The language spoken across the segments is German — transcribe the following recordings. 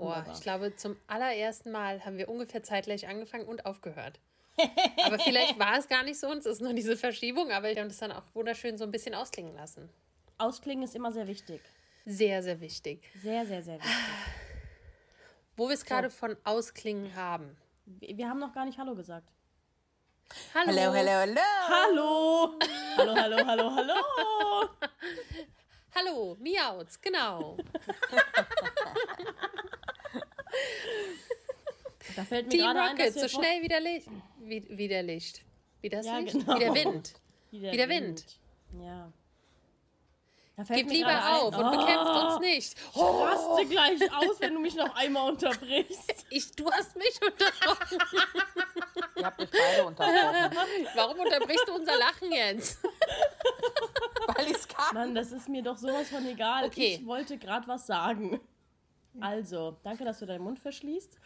Boah, ich glaube, zum allerersten Mal haben wir ungefähr zeitgleich angefangen und aufgehört. aber vielleicht war es gar nicht so und es ist nur diese Verschiebung, aber wir haben das dann auch wunderschön so ein bisschen ausklingen lassen. Ausklingen ist immer sehr wichtig. Sehr, sehr wichtig. Sehr, sehr, sehr wichtig. Wo wir es gerade von Ausklingen haben. Wir haben noch gar nicht Hallo gesagt. Hallo. Hallo, hallo, hallo. Hallo! Hallo, hallo, hallo, hallo! Hallo, Miauts, genau. Da fällt mir Team ein, dass Rocket, wir so schnell wie der Licht. Wie, wie der Licht. Wie das Ja, Licht? genau. Wie der Wind. Wie der, Wie der Wind. Ja. Da fällt Gib lieber auf ein, und oh, bekämpft uns nicht. Ich raste gleich aus, wenn du mich noch einmal unterbrichst. Ich, du hast mich unterbrochen. Ihr habt euch beide unterbrochen, Warum unterbrichst du unser Lachen jetzt? weil ich es kann. Mann, das ist mir doch sowas von egal. Okay. Ich wollte gerade was sagen. Also, danke, dass du deinen Mund verschließt.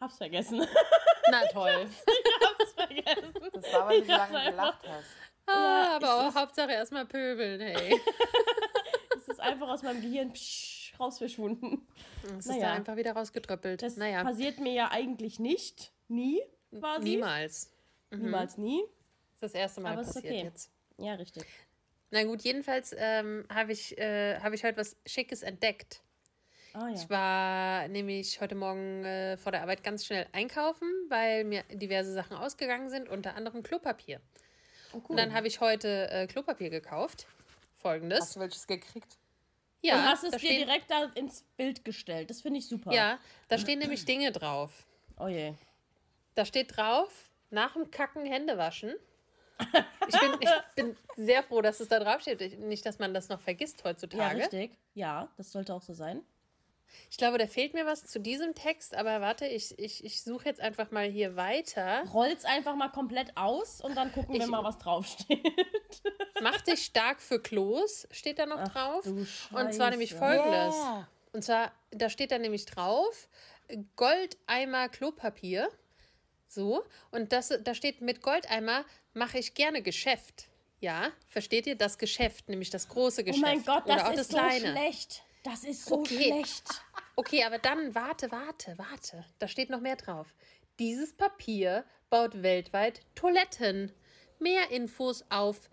Hab's vergessen. Na toll. Hab's vergessen. Das war, weil du so Ja, lange einfach- gelacht hast. Ah, aber ist auch es- Hauptsache erstmal pöbeln, hey. Es ist einfach aus meinem Gehirn psch, raus verschwunden. Es ist Naja. da einfach wieder rausgedröppelt. Das naja, passiert mir ja eigentlich nicht. Nie, quasi. niemals. Niemals nie. Das ist das erste Mal Aber es ist passiert okay. jetzt. Ja, richtig. Na gut, jedenfalls ähm, habe ich, äh, hab ich heute was Schickes entdeckt. Ah ja. Ich war nämlich heute Morgen äh, vor der Arbeit ganz schnell einkaufen, weil mir diverse Sachen ausgegangen sind, unter anderem Klopapier. Oh, Und dann habe ich heute äh, Klopapier gekauft. Folgendes. Hast du welches gekriegt? ja, Und hast es dir stehen, direkt da ins Bild gestellt. Das finde ich super. Ja, da stehen nämlich Dinge drauf. Oh je. Da steht drauf, nach dem Kacken Hände waschen. Ich bin, ich bin sehr froh, dass es da drauf steht. Ich- Nicht, dass man das noch vergisst Ja, heutzutage. richtig. Ja, das sollte auch so sein. Ich glaube, da fehlt mir was zu diesem Text, aber warte, ich, ich, ich suche jetzt einfach mal hier weiter. Roll's einfach mal komplett aus und dann gucken wir Ich- mal, was draufsteht. Mach dich stark für Klos, steht da noch Ach, drauf. Und zwar nämlich folgendes. Yeah. Und zwar, da steht da nämlich drauf, Goldeimer Klopapier. So, und das, da steht mit Goldeimer mache ich gerne Geschäft. Ja, versteht ihr? Das Geschäft, nämlich das große Oh Geschäft. mein Gott, Oder das ist das so kleine. schlecht. Das ist so Okay. schlecht. Okay, aber dann warte, warte, warte. Da steht noch mehr drauf. Dieses Papier baut weltweit Toiletten. Mehr Infos auf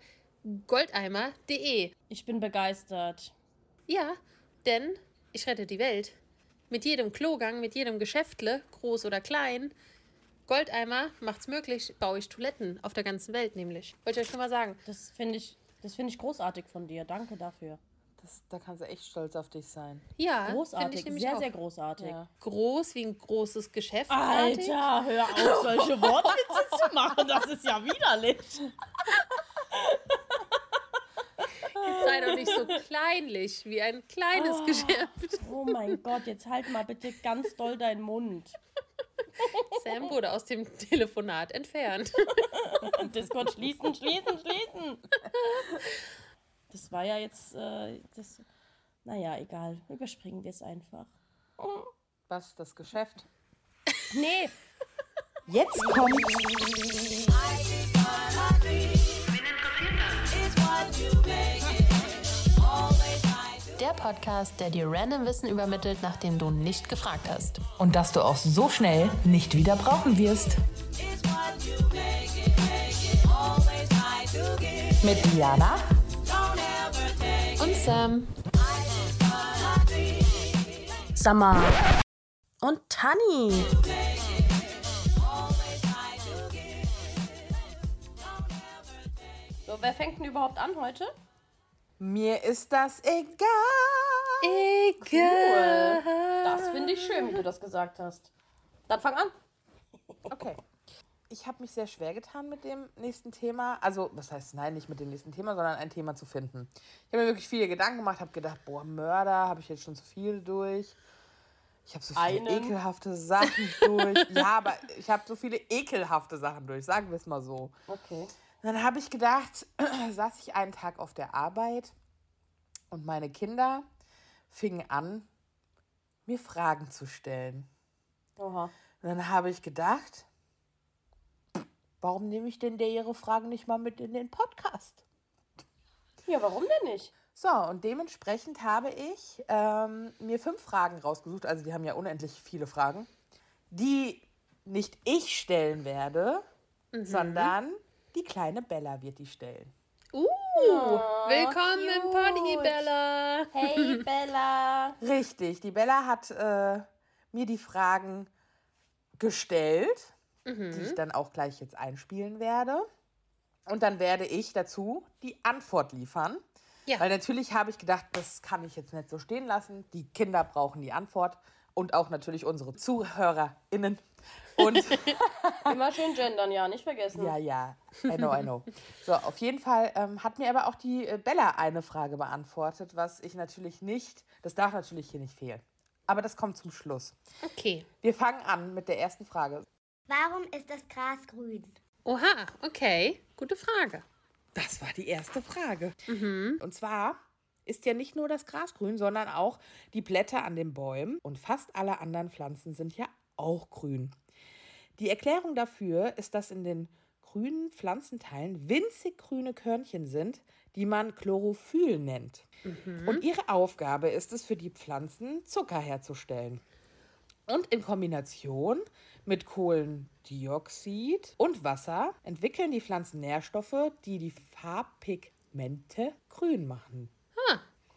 goldeimer.de. Ich bin begeistert. Ja, denn ich rette die Welt. Mit jedem Klogang, mit jedem Geschäftle, groß oder klein. Goldeimer macht's möglich, baue ich Toiletten auf der ganzen Welt nämlich. Wollte ich euch schon mal sagen. Das finde ich, das finde ich großartig von dir. Danke dafür. Das, da kannst du echt stolz auf dich sein. Ja, finde ich Großartig, nämlich sehr, auch. sehr großartig. Ja. groß wie ein großes Geschäft. Alter, hör auf, solche Wortwitze zu machen. Das ist ja widerlich. Sei doch nicht so kleinlich wie ein kleines Geschäft. Oh mein Gott, jetzt halt mal bitte ganz doll deinen Mund. Sam wurde aus dem Telefonat entfernt. Discord schließen, schließen, schließen. Das war ja jetzt, äh, das, naja, egal. Überspringen wir es einfach. Was, das Geschäft? Nee, Jetzt kommt Der Podcast, der dir random Wissen übermittelt, nachdem du nicht gefragt hast. Und das du auch so schnell nicht wieder brauchen wirst. Mit Diana Und Sam. Summer. Und Tanni. So, wer fängt denn überhaupt an heute? Mir ist das egal. Egal. Das finde ich schön, wie du das gesagt hast. Dann fang an. Okay. Ich habe mich sehr schwer getan mit dem nächsten Thema. Also, was heißt nein, nicht mit dem nächsten Thema, sondern ein Thema zu finden. Ich habe mir wirklich viele Gedanken gemacht, habe gedacht, boah, Mörder, habe ich jetzt schon zu viel durch. Ich habe so viele Einen. ekelhafte Sachen durch. Ja, aber ich habe so viele ekelhafte Sachen durch, sagen wir es mal so. Okay. Dann habe ich gedacht, saß ich einen Tag auf der Arbeit und meine Kinder fingen an, mir Fragen zu stellen. Oha. Und dann habe ich gedacht, warum nehme ich denn der ihre Fragen nicht mal mit in den Podcast? Ja, warum denn nicht? So, und dementsprechend habe ich ähm, mir fünf Fragen rausgesucht. Also, die haben ja unendlich viele Fragen, die nicht ich stellen werde, sondern die kleine Bella wird die stellen. Uh, willkommen im Pony, Bella. Hey Bella. Richtig, die Bella hat äh, mir die Fragen gestellt, die ich dann auch gleich jetzt einspielen werde. Und dann werde ich dazu die Antwort liefern. Ja. Weil natürlich habe ich gedacht, das kann ich jetzt nicht so stehen lassen. Die Kinder brauchen die Antwort und auch natürlich unsere ZuhörerInnen. Und Immer schön gendern, ja, nicht vergessen. ja, ja, I know, I know. So, auf jeden Fall ähm, hat mir aber auch die äh, Bella eine Frage beantwortet, was ich natürlich nicht, das darf natürlich hier nicht fehlen. Aber das kommt zum Schluss. Okay. Wir fangen an mit der ersten Frage. Warum ist das Gras grün? Oha, okay. Gute Frage. Das war die erste Frage. Und zwar ist ja nicht nur das Gras grün, sondern auch die Blätter an den Bäumen und fast alle anderen Pflanzen sind ja auch grün. Die Erklärung dafür ist, dass in den grünen Pflanzenteilen winzig grüne Körnchen sind, die man Chlorophyll nennt. Und ihre Aufgabe ist es für die Pflanzen, Zucker herzustellen. Und in Kombination mit Kohlendioxid und Wasser entwickeln die Pflanzen Nährstoffe, die die Farbpigmente grün machen.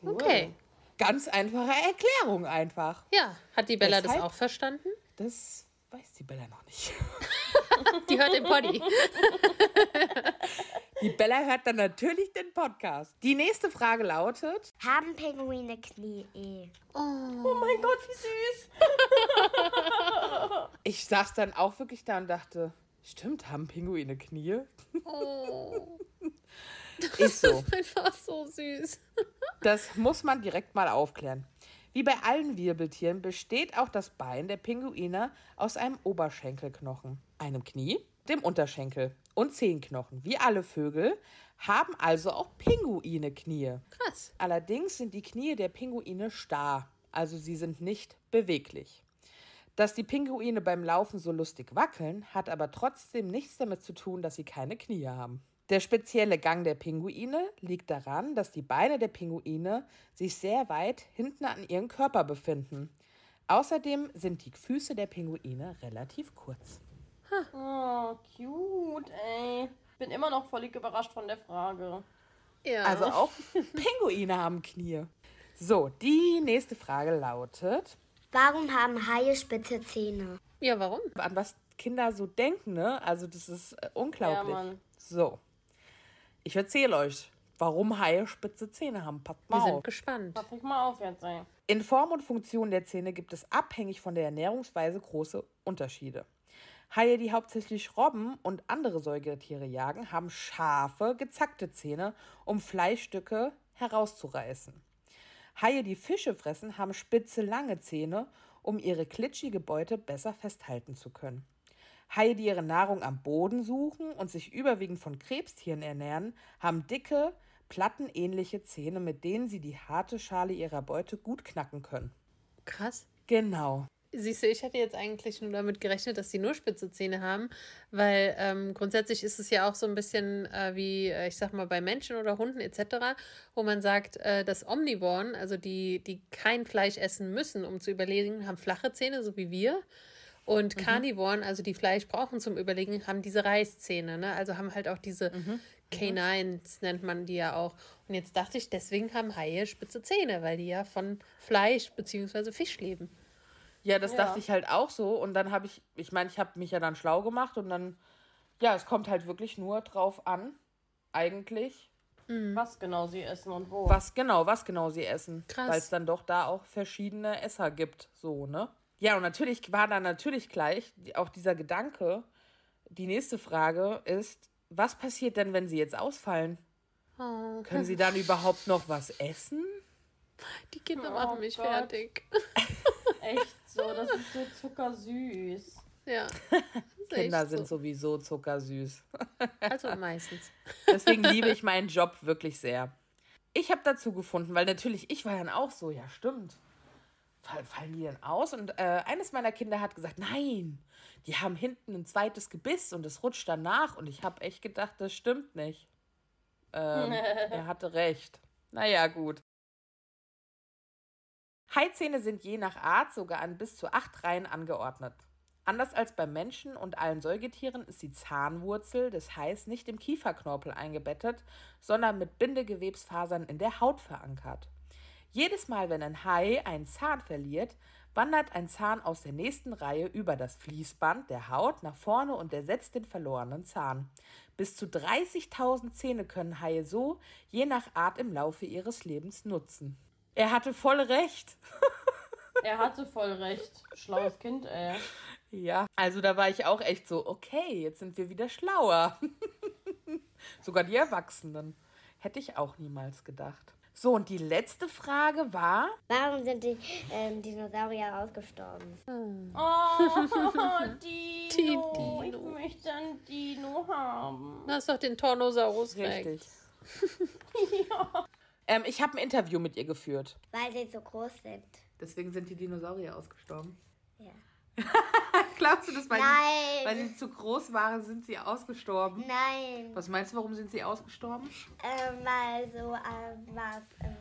Okay. Ganz einfache Erklärung einfach. Ja, hat die Bella das Weshalb? auch verstanden? Das weiß die Bella noch nicht. Die hört den Pony. Die Bella hört dann natürlich den Podcast. Die nächste Frage lautet: Haben Pinguine Knie? Oh mein Gott, wie süß. Ich saß dann auch wirklich da und dachte: Stimmt, haben Pinguine Knie? Oh, Ist so. einfach so süß. Das muss man direkt mal aufklären. Wie bei allen Wirbeltieren besteht auch das Bein der Pinguine aus einem Oberschenkelknochen, einem Knie, dem Unterschenkel und Zehenknochen. Wie alle Vögel haben also auch Pinguine Knie. Krass. Allerdings sind die Knie der Pinguine starr, also sie sind nicht beweglich. Dass die Pinguine beim Laufen so lustig wackeln, hat aber trotzdem nichts damit zu tun, dass sie keine Knie haben. Der spezielle Gang der Pinguine liegt daran, dass die Beine der Pinguine sich sehr weit hinten an ihren Körper befinden. Außerdem sind die Füße der Pinguine relativ kurz. Oh, cute, ey. Bin immer noch völlig überrascht von der Frage. Ja. Also auch Pinguine haben Knie. So, die nächste Frage lautet, Warum haben Haie spitze Zähne? ja, warum? an was Kinder so denken, ne? Also das ist äh, unglaublich. Ja, Mann. so, ich erzähle euch, warum Haie spitze Zähne haben. Passt Wir mal sind auf. gespannt. Pass mal auf jetzt, ey. In Form und Funktion der Zähne gibt es abhängig von der Ernährungsweise große Unterschiede. Haie, die hauptsächlich Robben und andere Säugetiere jagen, haben scharfe, gezackte Zähne, um Fleischstücke herauszureißen. Haie, die Fische fressen, haben spitze, lange Zähne, um ihre klitschige Beute besser festhalten zu können. Haie, die ihre Nahrung am Boden suchen und sich überwiegend von Krebstieren ernähren, haben dicke, plattenähnliche Zähne, mit denen sie die harte Schale ihrer Beute gut knacken können. Krass. Genau. Siehst du, ich hätte jetzt eigentlich nur damit gerechnet, dass sie nur spitze Zähne haben, weil ähm, grundsätzlich ist es ja auch so ein bisschen äh, wie, äh, ich sag mal, bei Menschen oder Hunden etc., wo man sagt, äh, dass Omnivoren, also die, die kein Fleisch essen müssen, um zu überleben, haben flache Zähne, so wie wir. Und Carnivoren, also die Fleisch brauchen zum Überlegen, haben diese Reißzähne, ne? Also haben halt auch diese Canines, nennt man die ja auch. Und jetzt dachte ich, deswegen haben Haie spitze Zähne, weil die ja von Fleisch bzw. Fisch leben. Ja, das Ja. dachte ich halt auch so. Und dann habe ich, ich meine, ich habe mich ja dann schlau gemacht und dann, ja, es kommt halt wirklich nur drauf an, eigentlich, Was genau sie essen und wo. was genau, was genau sie essen. Krass. Weil es dann doch da auch verschiedene Esser gibt, so, ne? Ja, und natürlich war dann natürlich gleich auch dieser Gedanke, die nächste Frage ist, was passiert denn, wenn sie jetzt ausfallen? Oh, Können sie dann überhaupt noch was essen? die Kinder Oh machen mich Gott. fertig. Echt so, das ist so zuckersüß. Ja. Kinder sind sowieso zuckersüß. Also meistens. Deswegen liebe ich meinen Job wirklich sehr. Ich habe dazu gefunden, weil natürlich, ich war dann auch so, ja stimmt. Fall- Fallen die denn aus? Und äh, eines meiner Kinder hat gesagt, nein, die haben hinten ein zweites Gebiss und es rutscht danach. Und ich habe echt gedacht, das stimmt nicht. Ähm, er hatte recht. Naja, gut. Haizähne sind je nach Art sogar an bis zu acht Reihen angeordnet. Anders als beim Menschen und allen Säugetieren ist die Zahnwurzel des Hais nicht im Kieferknorpel eingebettet, sondern mit Bindegewebsfasern in der Haut verankert. Jedes Mal, wenn ein Hai einen Zahn verliert, wandert ein Zahn aus der nächsten Reihe über das Fließband der Haut nach vorne und ersetzt den verlorenen Zahn. Bis zu 30.000 Zähne können Haie so je nach Art im Laufe ihres Lebens nutzen. Er hatte voll recht. Er hatte voll recht. Schlaues Kind, ey. Ja, also da war ich auch echt so, okay, jetzt sind wir wieder schlauer. Sogar die Erwachsenen. Hätte ich auch niemals gedacht. So, und die letzte Frage war, Warum sind die ähm, Dinosaurier ausgestorben? Oh, Dino. Die Ich möchte einen Dino haben. Du hast doch den Tornosaurus richtig. Rex. Ähm, ich habe ein Interview mit ihr geführt. Weil sie so groß sind. Deswegen sind die Dinosaurier ausgestorben. Ja. Glaubst du das, weil, Nein. Die, weil sie zu groß waren, sind sie ausgestorben? Nein. Was meinst du, warum sind sie ausgestorben? Ähm, weil so ähm, was ähm,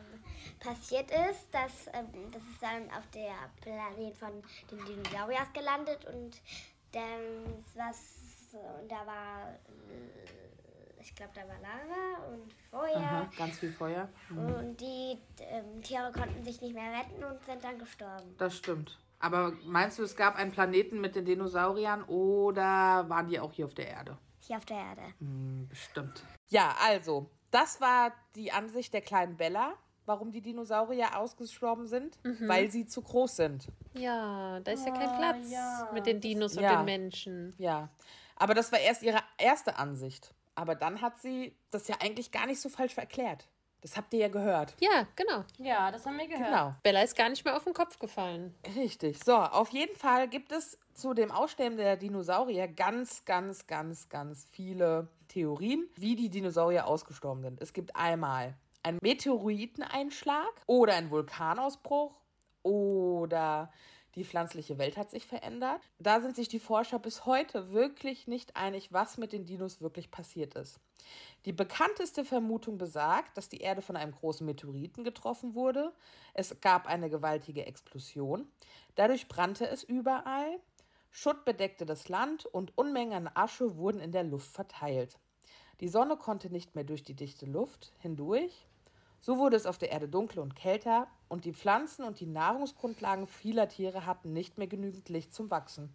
passiert ist, dass ähm, das ist dann auf der Planet von den Dinosauriers gelandet und dann was und da war äh, ich glaube da war Lava und Feuer Aha, ganz viel Feuer. und die ähm, Tiere konnten sich nicht mehr retten und sind dann gestorben. Das stimmt. Aber meinst du, es gab einen Planeten mit den Dinosauriern oder waren die auch hier auf der Erde? Hier auf der Erde. Hm, bestimmt. Ja, also, das war die Ansicht der kleinen Bella, warum die Dinosaurier ausgestorben sind, weil sie zu groß sind. Ja, da ist ja kein Ah, Platz ja. mit den Dinos und Ja. den Menschen. Ja, aber das war erst ihre erste Ansicht. Aber dann hat sie das ja eigentlich gar nicht so falsch erklärt. Das habt ihr ja gehört. Ja, genau. Ja, das haben wir gehört. Genau. Bella ist gar nicht mehr auf den Kopf gefallen. Richtig. So, auf jeden Fall gibt es zu dem Aussterben der Dinosaurier ganz, ganz, ganz, ganz viele Theorien, wie die Dinosaurier ausgestorben sind. Es gibt einmal einen Meteoriteneinschlag oder einen Vulkanausbruch oder die pflanzliche Welt hat sich verändert. Da sind sich die Forscher bis heute wirklich nicht einig, was mit den Dinos wirklich passiert ist. Die bekannteste Vermutung besagt, dass die Erde von einem großen Meteoriten getroffen wurde. Es gab eine gewaltige Explosion. Dadurch brannte es überall. Schutt bedeckte das Land und Unmengen an Asche wurden in der Luft verteilt. Die Sonne konnte nicht mehr durch die dichte Luft hindurch. So wurde es auf der Erde dunkler und kälter und die Pflanzen und die Nahrungsgrundlagen vieler Tiere hatten nicht mehr genügend Licht zum Wachsen.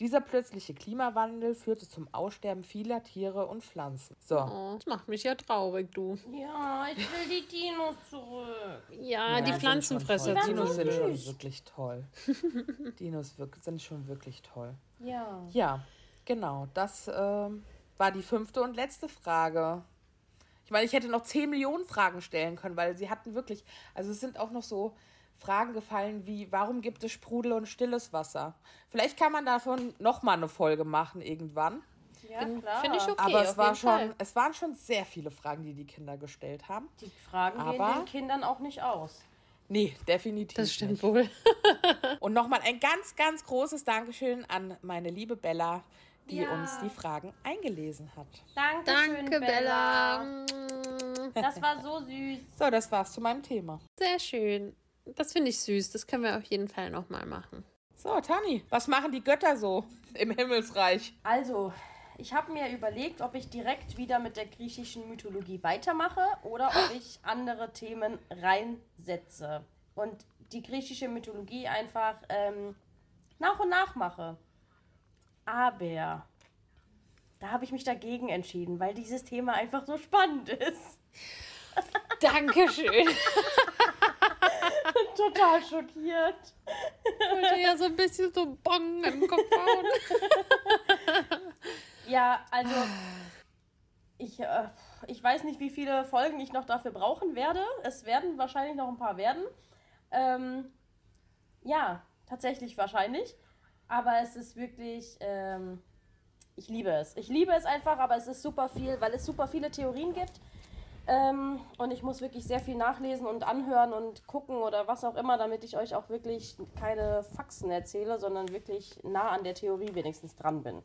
Dieser plötzliche Klimawandel führte zum Aussterben vieler Tiere und Pflanzen. So, Oh, das macht mich ja traurig, du. Ja, ich will die Dinos zurück. Ja, die sind Pflanzenfresser. sind Dinos sind schon wirklich toll. Dinos sind schon wirklich toll. Ja. Ja, genau. Das ähm, war die fünfte und letzte Frage. Ich meine, ich hätte noch 10 Millionen Fragen stellen können, weil sie hatten wirklich, also es sind auch noch so Fragen gefallen wie, warum gibt es Sprudel und stilles Wasser? Vielleicht kann man davon nochmal eine Folge machen irgendwann. Ja, klar. Finde ich okay. Aber auf es, war jeden schon, Fall. es waren schon sehr viele Fragen, die die Kinder gestellt haben. Die Fragen gehen Aber- den Kindern auch nicht aus. Nee, definitiv Das stimmt nicht. wohl. Und nochmal ein ganz, ganz großes Dankeschön an meine liebe Bella, die Ja. uns die Fragen eingelesen hat. Danke, Danke, Bella. Das war so süß. So, das war's zu meinem Thema. Sehr schön. Das finde ich süß. Das können wir auf jeden Fall nochmal machen. So, Tani, was machen die Götter so im Himmelsreich? Also, ich habe mir überlegt, ob ich direkt wieder mit der griechischen Mythologie weitermache oder ob ich andere Themen reinsetze und die griechische Mythologie einfach ähm, nach und nach mache. Aber da habe ich mich dagegen entschieden, weil dieses Thema einfach so spannend ist. Dankeschön. Total schockiert. Ich wollte ja so ein bisschen so Bong im Kopf hauen. Ja, also ich, äh, ich weiß nicht, wie viele Folgen ich noch dafür brauchen werde. Es werden wahrscheinlich noch ein paar werden. Ähm, ja, tatsächlich wahrscheinlich. Aber es ist wirklich, ähm, ich liebe es. Ich liebe es einfach, aber es ist super viel, weil es super viele Theorien gibt. Ähm, und ich muss wirklich sehr viel nachlesen und anhören und gucken oder was auch immer, damit ich euch auch wirklich keine Faxen erzähle, sondern wirklich nah an der Theorie wenigstens dran bin.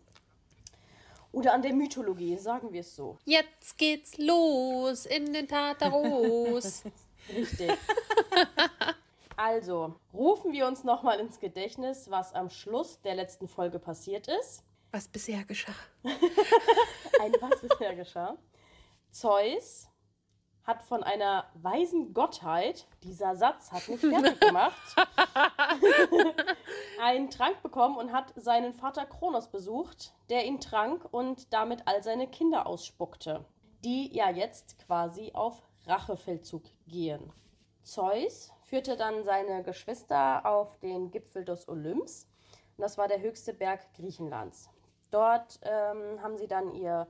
Oder an der Mythologie, sagen wir es so. Jetzt geht's los in den Tartaros. Richtig. also, rufen wir uns nochmal ins Gedächtnis, was am Schluss der letzten Folge passiert ist. Was bisher geschah. Ein was bisher geschah. Zeus hat von einer weisen Gottheit, dieser Satz hat mich fertig gemacht, einen Trank bekommen und hat seinen Vater Kronos besucht, der ihn trank und damit all seine Kinder ausspuckte, die ja jetzt quasi auf Rachefeldzug gehen. Zeus führte dann seine Geschwister auf den Gipfel des Olymps. Und das war der höchste Berg Griechenlands. Dort ähm, haben sie dann ihr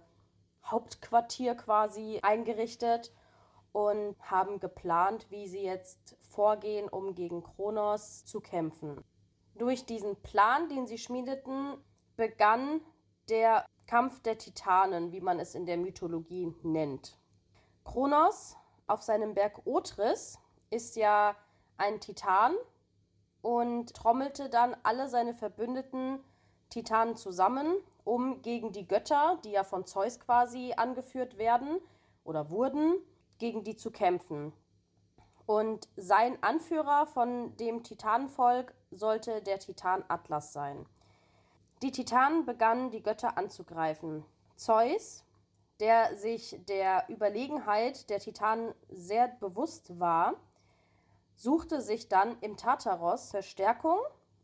Hauptquartier quasi eingerichtet und haben geplant, wie sie jetzt vorgehen, um gegen Kronos zu kämpfen. Durch diesen Plan, den sie schmiedeten, begann der Kampf der Titanen, wie man es in der Mythologie nennt. Kronos auf seinem Berg Otris ist ja ein Titan und trommelte dann alle seine verbündeten Titanen zusammen, um gegen die Götter, die ja von Zeus quasi angeführt werden oder wurden, gegen die zu kämpfen. Und sein Anführer von dem Titanenvolk sollte der Titan Atlas sein. Die Titanen begannen, die Götter anzugreifen. Zeus, der sich der Überlegenheit der Titanen sehr bewusst war, suchte sich dann im Tartaros Verstärkung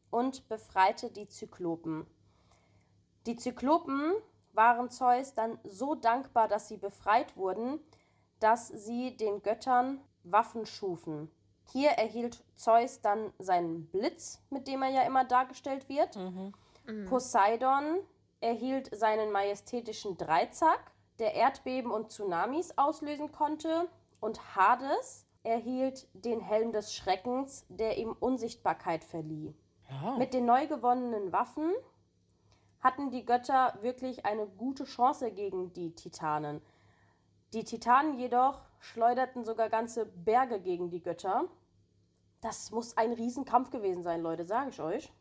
und befreite die Zyklopen. Die Zyklopen waren Zeus dann so dankbar, dass sie befreit wurden, dass sie den Göttern Waffen schufen. Hier erhielt Zeus dann seinen Blitz, mit dem er ja immer dargestellt wird. Mhm. Poseidon erhielt seinen majestätischen Dreizack, der Erdbeben und Tsunamis auslösen konnte. Und Hades erhielt den Helm des Schreckens, der ihm Unsichtbarkeit verlieh. Ja. Mit den neu gewonnenen Waffen hatten die Götter wirklich eine gute Chance gegen die Titanen. Die Titanen jedoch schleuderten sogar ganze Berge gegen die Götter. Das muss ein Riesenkampf gewesen sein, Leute, sage ich euch.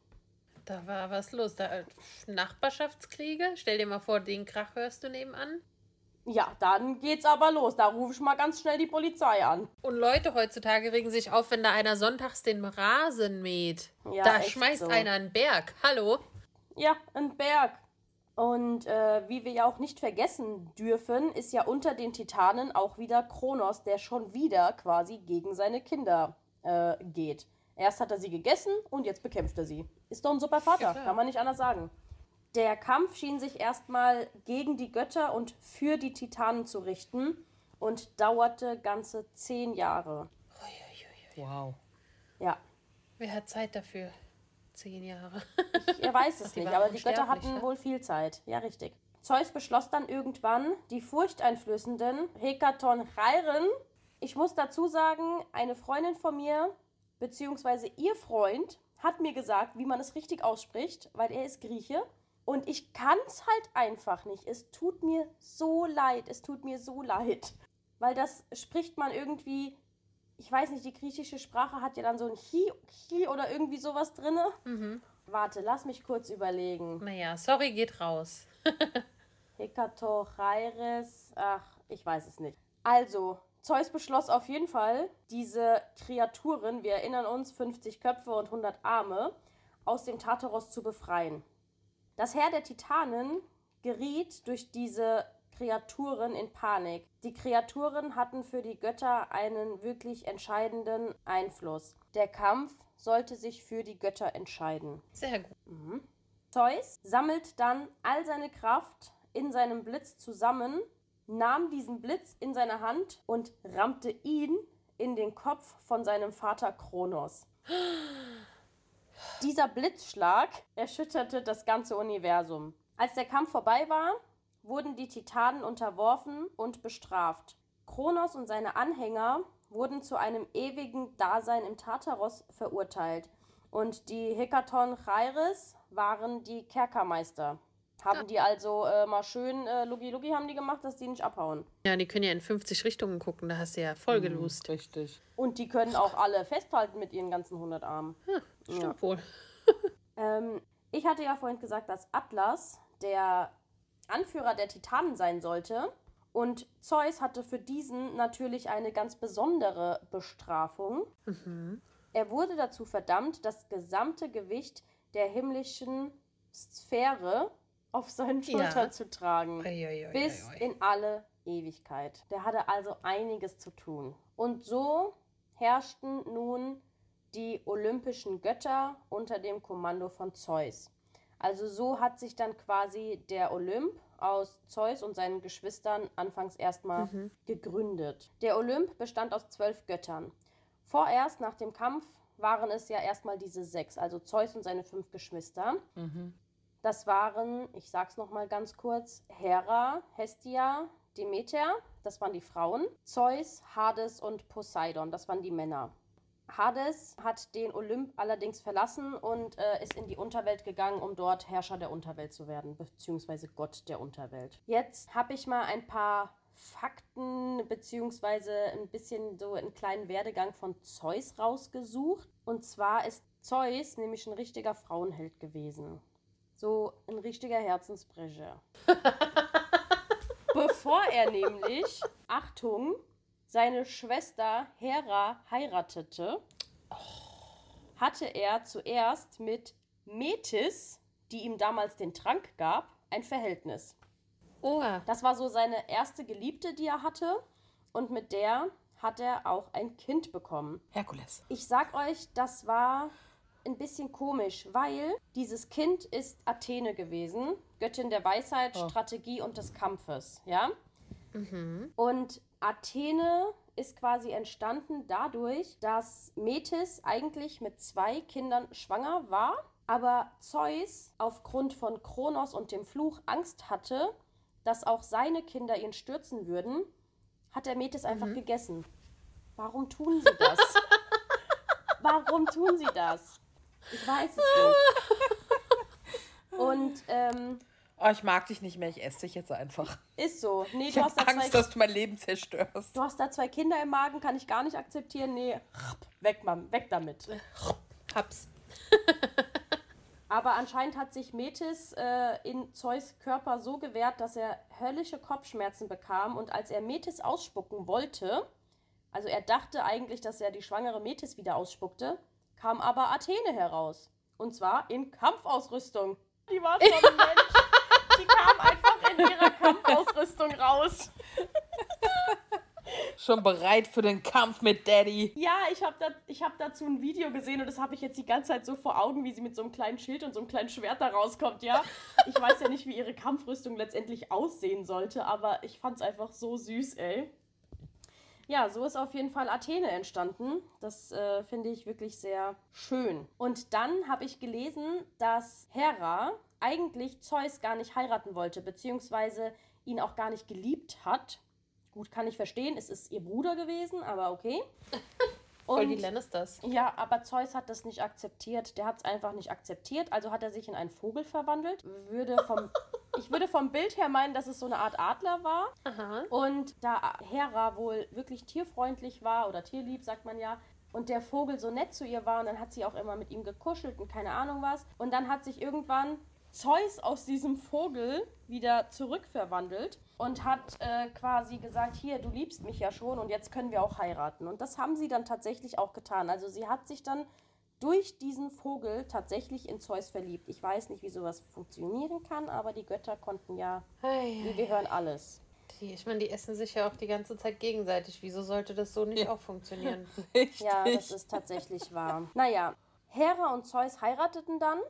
Da war was los. Da, Nachbarschaftskriege? Stell dir mal vor, den Krach hörst du nebenan. Ja, dann geht's aber los. Da rufe ich mal ganz schnell die Polizei an. Und Leute heutzutage regen sich auf, wenn da einer sonntags den Rasen mäht. Ja, da schmeißt so. einer einen Berg. Hallo? Ja, ein Berg. Und äh, wie wir ja auch nicht vergessen dürfen, ist ja unter den Titanen auch wieder Kronos, der schon wieder quasi gegen seine Kinder äh, geht. Erst hat er sie gegessen und jetzt bekämpft er sie. Ist doch ein super Vater, ja, kann man nicht anders sagen. Der Kampf schien sich erstmal gegen die Götter und für die Titanen zu richten und dauerte ganze zehn Jahre. Wow. Ja. Wer hat Zeit dafür? Zehn Jahre. ich, er weiß es nicht, aber die Götter hatten ne? wohl viel Zeit. Ja, richtig. Zeus beschloss dann irgendwann, die furchteinflößenden Hekatoncheiren, ich muss dazu sagen, eine Freundin von mir, beziehungsweise ihr Freund, hat mir gesagt, wie man es richtig ausspricht, weil er ist Grieche. Und ich kann es halt einfach nicht. Es tut mir so leid. Es tut mir so leid. Weil das spricht man irgendwie ich weiß nicht, die griechische Sprache hat ja dann so ein Chi, Chi oder irgendwie sowas drin. Mhm. Warte, lass mich kurz überlegen. Naja, sorry, geht raus. Hekatochaires, ach, ich weiß es nicht. Also, Zeus beschloss auf jeden Fall, diese Kreaturen, wir erinnern uns, 50 Köpfe und 100 Arme, aus dem Tartaros zu befreien. Das Heer der Titanen geriet durch diese Kreaturen in Panik. Die Kreaturen hatten für die Götter einen wirklich entscheidenden Einfluss. Der Kampf sollte sich für die Götter entscheiden. Sehr gut. Mhm. Zeus sammelt dann all seine Kraft in seinem Blitz zusammen, nahm diesen Blitz in seine Hand und rammte ihn in den Kopf von seinem Vater Kronos. Dieser Blitzschlag erschütterte das ganze Universum. Als der Kampf vorbei war, wurden die Titanen unterworfen und bestraft. Kronos und seine Anhänger wurden zu einem ewigen Dasein im Tartaros verurteilt. Und die Hekaton Chairis waren die Kerkermeister. Haben die also äh, mal schön äh, Lugi Lugi haben die gemacht, dass die nicht abhauen. Ja, die können ja in 50 Richtungen gucken, da hast du ja voll mhm, gelust. Mhm, richtig. Und die können auch alle festhalten mit ihren ganzen 100 Armen. Ja, stimmt ja. wohl. ähm, ich hatte ja vorhin gesagt, dass Atlas der Anführer der Titanen sein sollte. Und Zeus hatte für diesen natürlich eine ganz besondere Bestrafung. Er wurde dazu verdammt, das gesamte Gewicht der himmlischen Sphäre auf seinen Schultern Ja. zu tragen. Uiuiui, Bis ui. in alle Ewigkeit. Der hatte also einiges zu tun. Und so herrschten nun die olympischen Götter unter dem Kommando von Zeus. Also so hat sich dann quasi der Olymp aus Zeus und seinen Geschwistern anfangs erstmal gegründet. Der Olymp bestand aus zwölf Göttern. Vorerst nach dem Kampf waren es ja erstmal diese sechs, also Zeus und seine fünf Geschwister. Das waren, ich sag's noch mal ganz kurz, Hera, Hestia, Demeter, das waren die Frauen, Zeus, Hades und Poseidon, das waren die Männer. Hades hat den Olymp allerdings verlassen und äh, ist in die Unterwelt gegangen, um dort Herrscher der Unterwelt zu werden, beziehungsweise Gott der Unterwelt. Jetzt habe ich mal ein paar Fakten, beziehungsweise ein bisschen so einen kleinen Werdegang von Zeus rausgesucht. Und zwar ist Zeus nämlich ein richtiger Frauenheld gewesen. So ein richtiger Herzensbrecher. Bevor er nämlich, Achtung, seine Schwester Hera heiratete, hatte er zuerst mit Metis, die ihm damals den Trank gab, ein Verhältnis. Oha. Das war so seine erste Geliebte, die er hatte. Und mit der hat er auch ein Kind bekommen. Herkules. Ich sag euch, das war ein bisschen komisch, weil dieses Kind ist Athene gewesen, Göttin der Weisheit, Strategie und des Kampfes, ja? Und Athene ist quasi entstanden dadurch, dass Metis eigentlich mit zwei Kindern schwanger war, aber Zeus aufgrund von Kronos und dem Fluch Angst hatte, dass auch seine Kinder ihn stürzen würden, hat er Metis einfach gegessen. Warum tun sie das? Warum tun sie das? Ich weiß es nicht. Und ähm, Oh, ich mag dich nicht mehr, ich esse dich jetzt einfach. ist so. Nee, Ich du habe hast, da Angst, zwei, dass du mein Leben zerstörst. du hast da zwei Kinder im Magen, kann ich gar nicht akzeptieren. Nee, weg, Mann, weg damit. Hab's. Aber anscheinend hat sich Metis äh, in Zeus Körper so gewehrt, dass er höllische Kopfschmerzen bekam. Und als er Metis ausspucken wollte, also er dachte eigentlich, dass er die schwangere Metis wieder ausspuckte, kam aber Athene heraus. Und zwar in Kampfausrüstung. Die war schon ein Mensch. Die kam einfach in ihrer Kampfausrüstung raus. Schon bereit für den Kampf mit Daddy. Ja, ich habe da, ich hab dazu ein Video gesehen und das habe ich jetzt die ganze Zeit so vor Augen, wie sie mit so einem kleinen Schild und so einem kleinen Schwert da rauskommt, ja. Ich weiß ja nicht, wie ihre Kampfrüstung letztendlich aussehen sollte, aber ich fand es einfach so süß, ey. Ja, so ist auf jeden Fall Athene entstanden. Das äh, finde ich wirklich sehr schön. Und dann habe ich gelesen, dass Hera eigentlich Zeus gar nicht heiraten wollte, beziehungsweise ihn auch gar nicht geliebt hat. Gut, kann ich verstehen, es ist ihr Bruder gewesen, aber okay. Voll die Und- Lannisters. ja, aber Zeus hat das nicht akzeptiert. Der hat es einfach nicht akzeptiert. Also hat er sich in einen Vogel verwandelt. Würde vom, ich würde vom Bild her meinen, dass es so eine Art Adler war. Aha. Und da Hera wohl wirklich tierfreundlich war oder tierlieb, sagt man ja, und der Vogel so nett zu ihr war und dann hat sie auch immer mit ihm gekuschelt und keine Ahnung was. Und dann hat sich irgendwann Zeus aus diesem Vogel wieder zurückverwandelt und hat äh, quasi gesagt, hier, du liebst mich ja schon und jetzt können wir auch heiraten. Und das haben sie dann tatsächlich auch getan. Also sie hat sich dann durch diesen Vogel tatsächlich in Zeus verliebt. Ich weiß nicht, wie sowas funktionieren kann, aber die Götter konnten ja, die gehören alles. Die, ich meine, die essen sich ja auch die ganze Zeit gegenseitig. Wieso sollte das so nicht auch funktionieren? Richtig. Ja, das ist tatsächlich wahr. Naja, Hera und Zeus heirateten dann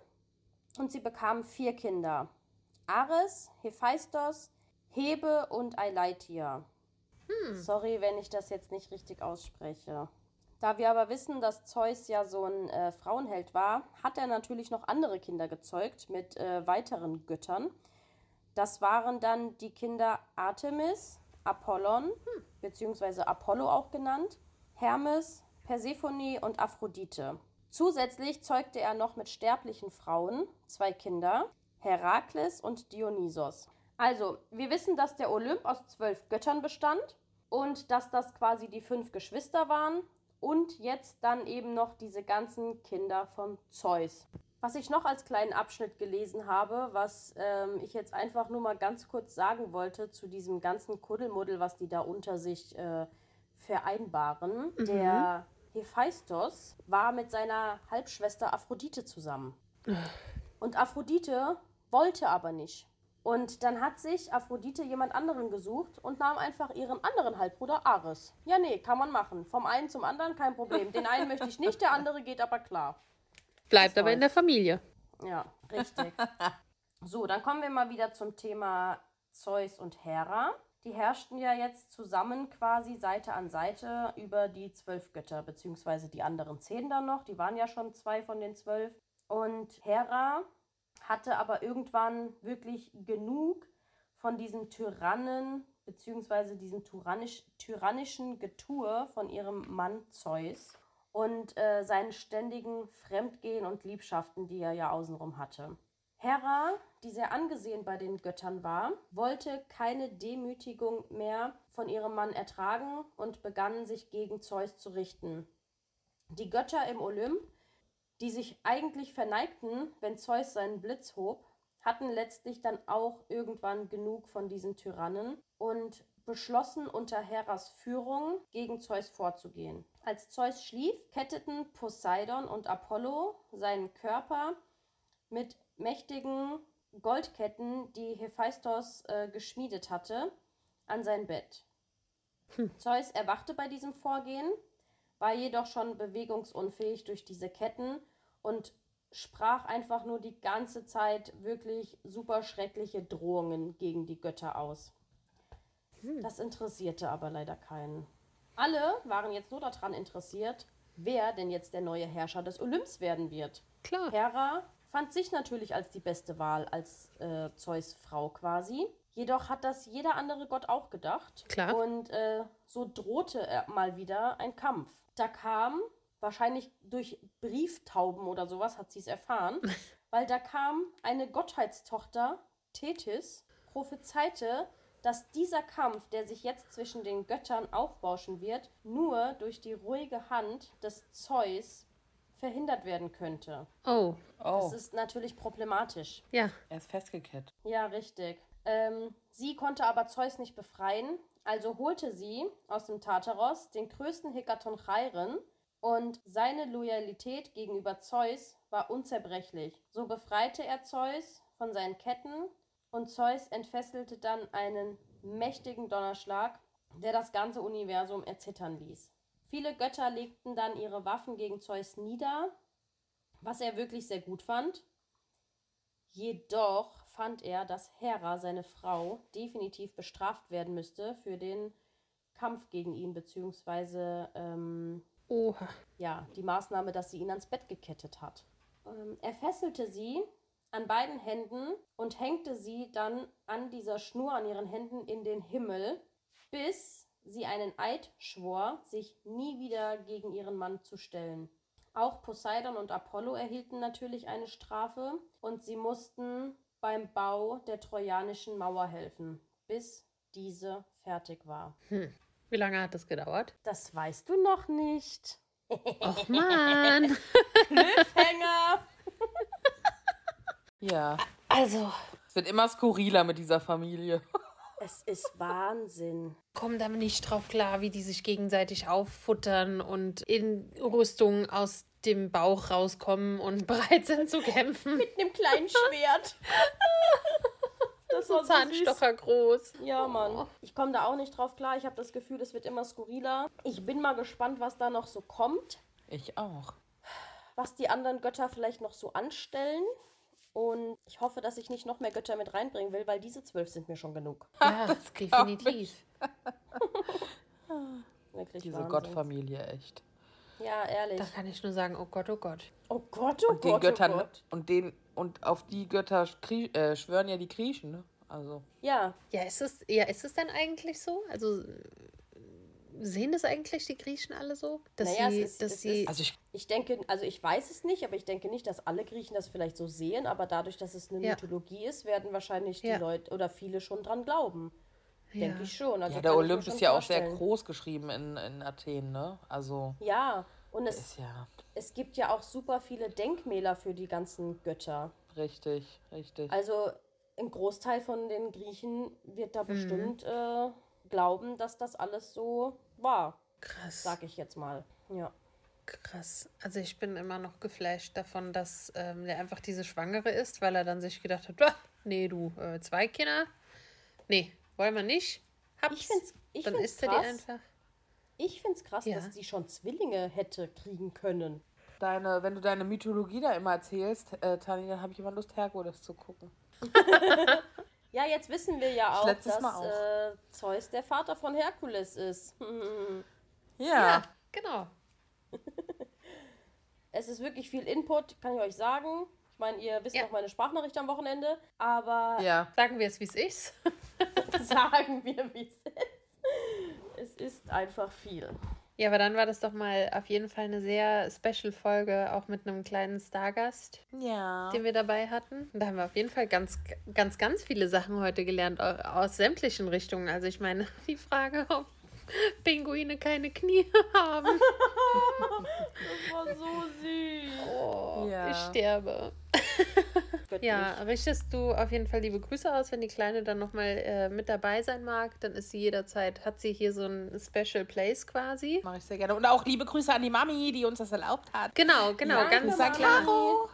und sie bekamen vier Kinder. Ares, Hephaistos, Hebe und Eileithyia. Sorry, wenn ich das jetzt nicht richtig ausspreche. Da wir aber wissen, dass Zeus ja so ein äh, Frauenheld war, hat er natürlich noch andere Kinder gezeugt mit äh, weiteren Göttern. Das waren dann die Kinder Artemis, Apollon, beziehungsweise Apollo auch genannt, Hermes, Persephone und Aphrodite. Zusätzlich zeugte er noch mit sterblichen Frauen zwei Kinder, Herakles und Dionysos. Also, wir wissen, dass der Olymp aus zwölf Göttern bestand und dass das quasi die fünf Geschwister waren und jetzt dann eben noch diese ganzen Kinder von Zeus. Was ich noch als kleinen Abschnitt gelesen habe, was ähm, ich jetzt einfach nur mal ganz kurz sagen wollte zu diesem ganzen Kuddelmuddel, was die da unter sich äh, vereinbaren. Der Hephaistos war mit seiner Halbschwester Aphrodite zusammen. Und Aphrodite wollte aber nicht. Und dann hat sich Aphrodite jemand anderen gesucht und nahm einfach ihren anderen Halbbruder Ares. Ja, nee, kann man machen. Vom einen zum anderen kein Problem. Den einen möchte ich nicht, der andere geht aber klar. Bleibt aber in der Familie. Ja, richtig. So, dann kommen wir mal wieder zum Thema Zeus und Hera. Die herrschten ja jetzt zusammen quasi Seite an Seite über die zwölf Götter, beziehungsweise die anderen zehn dann noch. Die waren ja schon zwei von den zwölf. Und Hera hatte aber irgendwann wirklich genug von diesem Tyrannen, beziehungsweise diesem tyrannisch, tyrannischen Getue von ihrem Mann Zeus und äh, seinen ständigen Fremdgehen und Liebschaften, die er ja außenrum hatte. Hera, die sehr angesehen bei den Göttern war, wollte keine Demütigung mehr von ihrem Mann ertragen und begann sich gegen Zeus zu richten. Die Götter im Olymp, die sich eigentlich verneigten, wenn Zeus seinen Blitz hob, hatten letztlich dann auch irgendwann genug von diesen Tyrannen und beschlossen unter Heras Führung gegen Zeus vorzugehen. Als Zeus schlief, ketteten Poseidon und Apollo seinen Körper mit mächtigen Goldketten, die Hephaistos äh, geschmiedet hatte, an sein Bett. Zeus erwachte bei diesem Vorgehen, war jedoch schon bewegungsunfähig durch diese Ketten und sprach einfach nur die ganze Zeit wirklich super schreckliche Drohungen gegen die Götter aus. Das interessierte aber leider keinen. Alle waren jetzt nur daran interessiert, wer denn jetzt der neue Herrscher des Olymps werden wird. Klar. Hera fand sich natürlich als die beste Wahl, als äh, Zeus Frau quasi. Jedoch hat das jeder andere Gott auch gedacht. Klar. Und äh, so drohte er mal wieder ein Kampf. Da kam, wahrscheinlich durch Brieftauben oder sowas hat sie es erfahren, weil da kam eine Gottheitstochter, Tethys, prophezeite, dass dieser Kampf, der sich jetzt zwischen den Göttern aufbauschen wird, nur durch die ruhige Hand des Zeus verhindert werden könnte. Oh, Oh, Das ist natürlich problematisch. ja. er ist festgekettet. Ja, richtig. Ähm, sie konnte aber Zeus nicht befreien, also holte sie aus dem Tartaros den größten Hekatoncheiren und seine Loyalität gegenüber Zeus war unzerbrechlich. So befreite er Zeus von seinen Ketten und Zeus entfesselte dann einen mächtigen Donnerschlag, der das ganze Universum erzittern ließ. Viele Götter legten dann ihre Waffen gegen Zeus nieder, was er wirklich sehr gut fand. Jedoch fand er, dass Hera, seine Frau, definitiv bestraft werden müsste für den Kampf gegen ihn, beziehungsweise ähm, Oha. ja, die Maßnahme, dass sie ihn ans Bett gekettet hat. Ähm, er fesselte sie an beiden Händen und hängte sie dann an dieser Schnur an ihren Händen in den Himmel, bis sie einen Eid schwor, sich nie wieder gegen ihren Mann zu stellen. Auch Poseidon und Apollo erhielten natürlich eine Strafe und sie mussten beim Bau der trojanischen Mauer helfen, bis diese fertig war. Wie lange hat das gedauert? Das weißt du noch nicht. Och Mann. Cliffhanger! Ja, Also, es wird immer skurriler mit dieser Familie. Es ist Wahnsinn. komm da nicht drauf klar, wie die sich gegenseitig auffuttern und in Rüstung aus dem Bauch rauskommen und bereit sind zu kämpfen. Mit einem kleinen Schwert. Das war so süß. Zahnstocher groß. Ja, Mann. Ich komme da auch nicht drauf klar. Ich habe das Gefühl, es wird immer skurriler. Ich bin mal gespannt, was da noch so kommt. Ich auch. Was die anderen Götter vielleicht noch so anstellen. Und ich hoffe, dass ich nicht noch mehr Götter mit reinbringen will, weil diese zwölf sind mir schon genug. Ja, definitiv. Wirklich Diese Wahnsinn. Gottfamilie, echt. Ja, ehrlich. Da kann ich nur sagen, oh Gott, oh Gott. Oh Gott, oh Und den Gott, Göttern, oh Gott. und den, und auf die Götter äh, schwören ja die Griechen, ne? Also, Ja, Ja, ist es, ja, ist es denn eigentlich so? Also sehen das eigentlich die Griechen alle so? Dass Naja, sie, es ist- dass es sie. ist- also ich, ich denke, also ich weiß es nicht, aber ich denke nicht, dass alle Griechen das vielleicht so sehen, aber dadurch, dass es eine Ja. Mythologie ist, werden wahrscheinlich die Ja. Leute oder viele schon dran glauben. Ja. Denke ich schon. Also ja, der Olymp schon ist ja auch sehr groß geschrieben in, in Athen, ne? Also, Ja, Und es, Ist ja es gibt ja auch super viele Denkmäler für die ganzen Götter. richtig, richtig. Also ein Großteil von den Griechen wird da bestimmt äh, glauben, dass das alles so war, Krass. sag ich jetzt mal. Ja. Krass. Also ich bin immer noch geflasht davon, dass ähm, der einfach diese Schwangere ist, weil er dann sich gedacht hat, "Ah, nee, du, äh, zwei Kinder? Nee, wollen wir nicht. Hab's. Ich find's, ich dann find's isst er krass. die einfach. Ich find's krass, Ja. dass sie schon Zwillinge hätte kriegen können. Deine, wenn du deine Mythologie da immer erzählst, äh, Tani, dann habe ich immer Lust, Herkules zu gucken. Ja, jetzt wissen wir ja auch, dass auch. Äh, Zeus der Vater von Herkules ist. Ja. Ja, genau. Es ist wirklich viel Input, kann ich euch sagen. Ich meine, ihr wisst Ja. noch meine Sprachnachricht am Wochenende, aber Ja. Sagen wir es, wie es ist. sagen wir, wie es ist. Es ist einfach viel. Ja, aber dann war das doch mal auf jeden Fall eine sehr Special-Folge, auch mit einem kleinen Stargast, Ja. den wir dabei hatten. Und da haben wir auf jeden Fall ganz, ganz, ganz viele Sachen heute gelernt, au- aus sämtlichen Richtungen. Also ich meine, die Frage, ob Pinguine keine Knie haben. Das war so süß. Oh, Ja. ich sterbe. Ja, richtest du auf jeden Fall liebe Grüße aus, wenn die Kleine dann nochmal äh, mit dabei sein mag, dann ist sie jederzeit, hat sie hier so ein Special Place quasi. Mache ich sehr gerne. Und auch liebe Grüße an die Mami, die uns das erlaubt hat. Genau, genau, Ja, ganz an klar. Caro.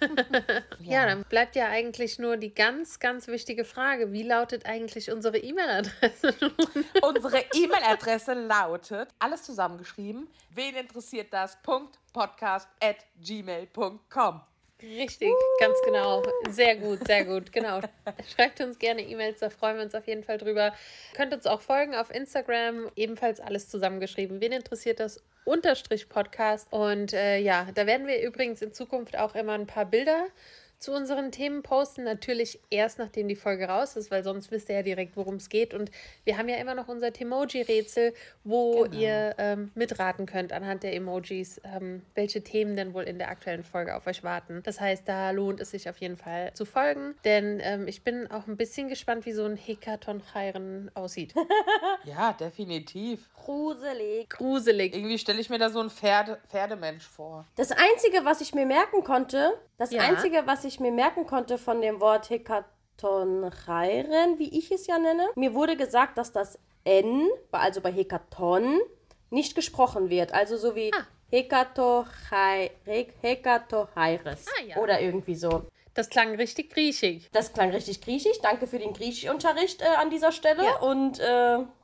Ja, dann bleibt ja eigentlich nur die ganz, ganz wichtige Frage, wie lautet eigentlich unsere E-Mail-Adresse? Unsere E-Mail-Adresse lautet, alles zusammengeschrieben, wen interessiert das? Punkt Podcast at gmail.com. Richtig, ganz genau. Sehr gut, sehr gut, genau. Schreibt uns gerne E-Mails, da freuen wir uns auf jeden Fall drüber. Könnt uns auch folgen auf Instagram, ebenfalls alles zusammengeschrieben. Wen interessiert das? Unterstrich Podcast. Und äh, ja, da werden wir übrigens in Zukunft auch immer ein paar Bilder zu unseren Themen posten. Natürlich erst nachdem die Folge raus ist, weil sonst wisst ihr ja direkt, worum es geht. Und wir haben ja immer noch unser Temoji-Rätsel, wo ihr ähm, mitraten könnt anhand der Emojis, ähm, welche Themen denn wohl in der aktuellen Folge auf euch warten. Das heißt, da lohnt es sich auf jeden Fall zu folgen, denn ähm, ich bin auch ein bisschen gespannt, wie so ein Hekaton-Chairen aussieht. Ja, definitiv. Gruselig. Gruselig. Irgendwie stelle ich mir da so einen Pferde, Pferdemensch vor. Das Einzige, was ich mir merken konnte, das Ja. Einzige, was ich mir merken konnte von dem Wort Hekatoncheiren, wie ich es ja nenne, mir wurde gesagt, dass das N, also bei Hekaton, nicht gesprochen wird. Also so wie Ah. Hekatochai- Hek- Hekatocheires Ah, ja. oder irgendwie so. Das klang richtig griechisch. Das klang richtig griechisch. Danke für den Griechischunterricht äh, an dieser Stelle. Ja. Und äh,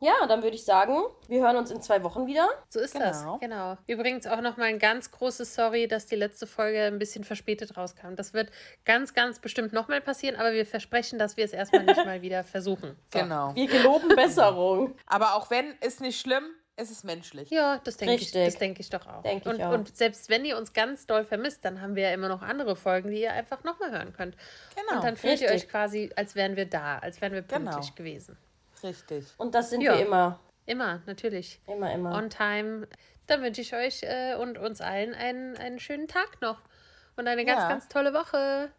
ja, dann würde ich sagen, wir hören uns in zwei Wochen wieder. So ist Genau. das, genau. Übrigens auch nochmal ein ganz großes Sorry, dass die letzte Folge ein bisschen verspätet rauskam. Das wird ganz, ganz bestimmt nochmal passieren, aber wir versprechen, dass wir es erstmal nicht mal wieder versuchen. So. Genau. Wir geloben Besserung. Aber auch wenn, ist nicht schlimm, es ist menschlich. Ja, das denke ich, das denke ich doch auch. Denk ich und, auch. und selbst wenn ihr uns ganz doll vermisst, dann haben wir ja immer noch andere Folgen, die ihr einfach nochmal hören könnt. Genau. Und dann fühlt ihr Richtig. euch quasi, als wären wir da, als wären wir Genau. pünktlich gewesen. Richtig. Und das sind Ja. wir immer. Immer, natürlich. Immer, immer. On time. Dann wünsche ich euch äh, und uns allen einen, einen schönen Tag noch. Und eine ganz, Ja. ganz tolle Woche.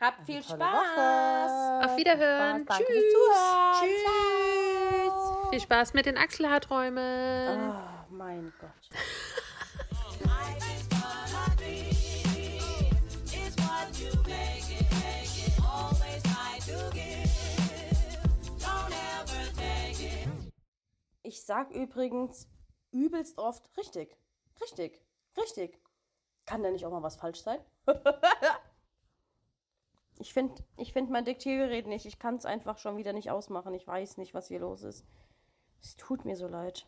Habt viel Spaß. Woche. Auf Wiederhören. Spaß. Danke Tschüss. Zuhören. Tschüss. Viel Spaß mit den Achselhaarträumen. Oh mein Gott. Ich sag übrigens übelst oft richtig. Richtig. Richtig. Kann da nicht auch mal was falsch sein? ich finde ich find mein Diktiergerät nicht. Ich kann es einfach schon wieder nicht ausmachen. Ich weiß nicht, was hier los ist. Es tut mir so leid.